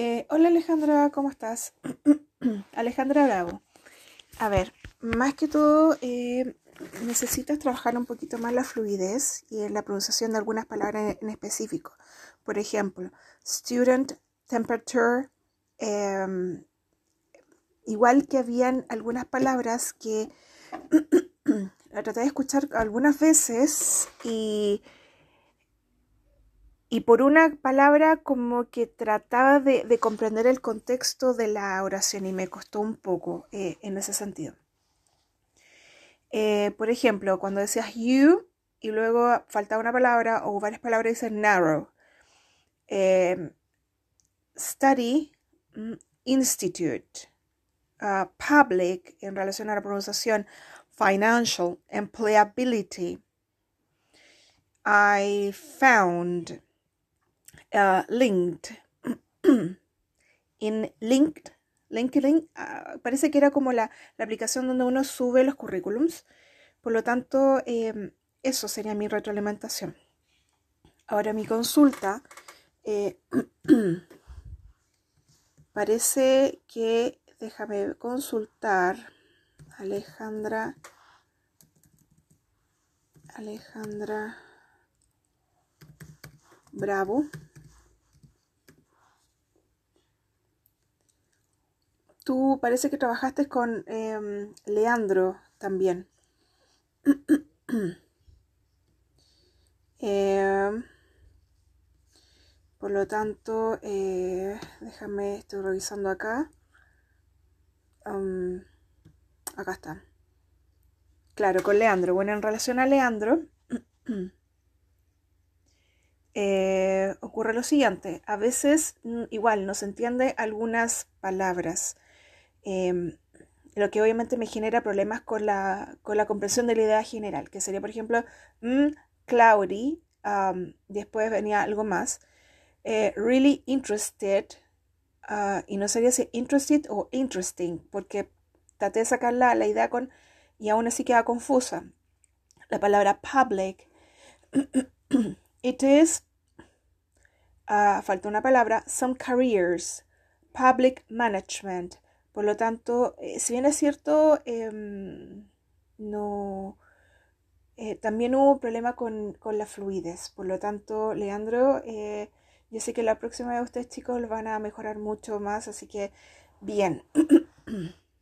Eh, hola Alejandra, ¿cómo estás? Alejandra Bravo. A ver, más que todo eh, necesitas trabajar un poquito más la fluidez y en la pronunciación de algunas palabras en, específico. Por ejemplo, student, temperature, em, igual que habían algunas palabras que la traté de escuchar algunas veces y y por una palabra como que trataba de, comprender el contexto de la oración y me costó un poco eh, en ese sentido. Eh, por ejemplo, cuando decías you y luego faltaba una palabra o varias palabras dice narrow. Em, study, mm, institute, uh, public en relación a la pronunciación, financial, employability. I found, uh, linked. In linked, LinkedIn uh, parece que era como la, aplicación donde uno sube los currículums. Por lo tanto, em, eso sería mi retroalimentación. Ahora mi consulta. Eh, parece que, déjame consultar, Alejandra, Alejandra Bravo. Tú parece que trabajaste con em, Leandro también. Em, por lo tanto, eh, déjame, estoy revisando acá. acá está. Claro, con Leandro. Bueno, en relación a Leandro, eh, ocurre lo siguiente. A veces mm, igual no se entiende algunas palabras. Em, lo que obviamente me genera problemas con la, con la comprensión de la idea general, que sería, por ejemplo, mm, cloudy, después venía algo más, eh, really interested, ah, y no sabía si interested o interesting, porque traté de sacar la, idea con, y aún así queda confusa. La palabra public, it is, uh, falta una palabra, some careers, public management, por lo tanto, eh, si bien es cierto, em, no, eh, también hubo un problema con, la fluidez. Por lo tanto, Leandro, eh, yo sé que la próxima vez ustedes chicos lo van a mejorar mucho más, así que bien.